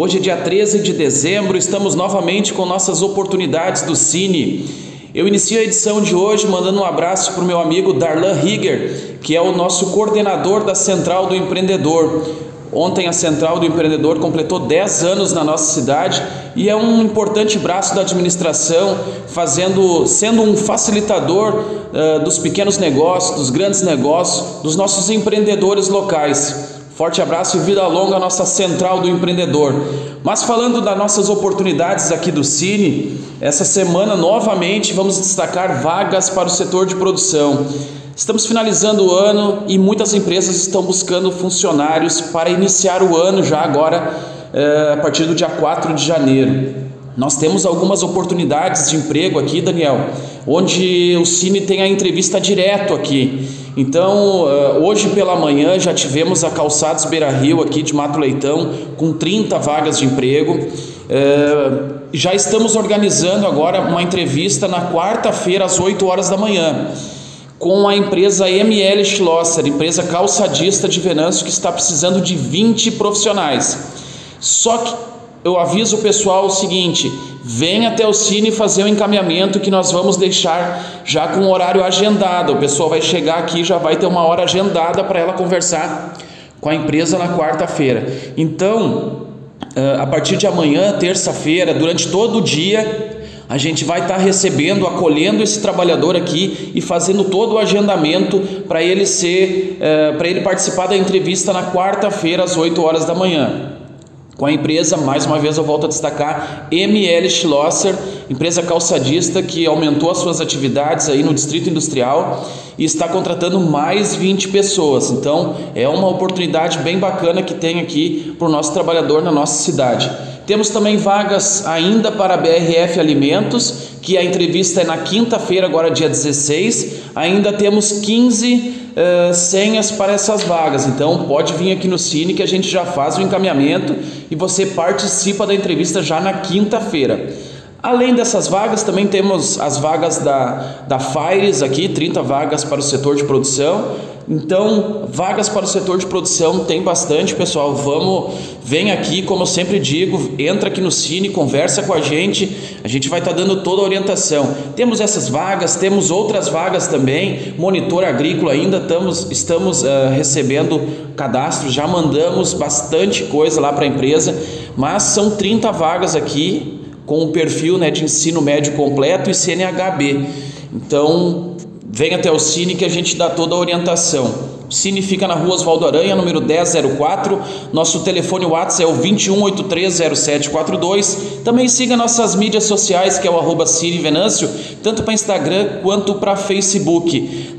Hoje é dia 13 de dezembro, estamos novamente com nossas oportunidades do Cine. Eu inicio a edição de hoje mandando um abraço para o meu amigo Darlan Rieger, que é o nosso coordenador da Central do Empreendedor. Ontem a Central do Empreendedor completou 10 anos na nossa cidade e é um importante braço da administração, fazendo, sendo um facilitador uh, dos pequenos negócios, dos grandes negócios, dos nossos empreendedores locais. Forte abraço e vida longa à nossa Central do Empreendedor. Mas falando das nossas oportunidades aqui do Cine, essa semana novamente vamos destacar vagas para o setor de produção. Estamos finalizando o ano e muitas empresas estão buscando funcionários para iniciar o ano já agora, é, a partir do dia 4 de janeiro. Nós temos algumas oportunidades de emprego aqui, Daniel, onde o Cine tem a entrevista direto aqui. Então, eh, hoje pela manhã já tivemos a Calçados Beira Rio aqui de Mato Leitão com 30 vagas de emprego. Eh, já estamos organizando agora uma entrevista na quarta-feira às 8 horas da manhã com a empresa ML Schlosser, empresa calçadista de Venâncio, que está precisando de 20 profissionais. Só que eu aviso o pessoal o seguinte: vem até o Cine fazer o encaminhamento que nós vamos deixar já com o horário agendado. O pessoal vai chegar aqui já vai ter uma hora agendada para ela conversar com a empresa na quarta-feira. Então, a partir de amanhã, terça-feira, durante todo o dia, a gente vai estar recebendo, acolhendo esse trabalhador aqui e fazendo todo o agendamento para ele ser, para ele participar da entrevista na quarta-feira às 8 horas da manhã. Com a empresa, mais uma vez eu volto a destacar, ML Schlosser, empresa calçadista que aumentou as suas atividades aí no Distrito Industrial e está contratando mais 20 pessoas. Então, é uma oportunidade bem bacana que tem aqui para o nosso trabalhador na nossa cidade. Temos também vagas ainda para a BRF Alimentos, que a entrevista é na quinta-feira, agora dia 16. Ainda temos 15 uh, senhas para essas vagas, então pode vir aqui no Cine que a gente já faz o encaminhamento e você participa da entrevista já na quinta-feira. Além dessas vagas, também temos as vagas da, da Fires aqui, 30 vagas para o setor de produção. Então, vagas para o setor de produção tem bastante, pessoal. Vamos, vem aqui, como eu sempre digo, entra aqui no Cine, conversa com a gente. A gente vai estar tá dando toda a orientação. Temos essas vagas, temos outras vagas também. Monitor agrícola ainda estamos, estamos uh, recebendo cadastro, já mandamos bastante coisa lá para a empresa, mas são 30 vagas aqui com o perfil né, de ensino médio completo e CNHB. Então, Vem até o Cine que a gente dá toda a orientação. O Cine fica na rua Oswaldo Aranha, número 1004. Nosso telefone WhatsApp é o 21830742. Também siga nossas mídias sociais, que é o arroba Cine Venâncio, tanto para Instagram quanto para Facebook.